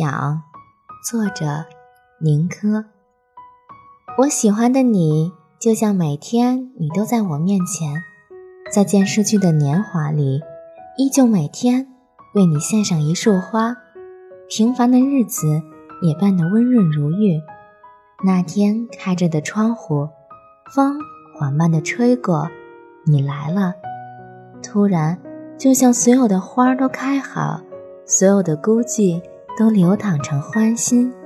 想，作者宁珂。我喜欢的你，就像每天你都在我面前，在渐逝去的年华里，依旧每天为你献上一束花。平凡的日子也变得温润如玉。那天开着的窗户，风缓慢地吹过，你来了。突然，就像所有的花都开好，所有的孤寂都流淌成欢欣。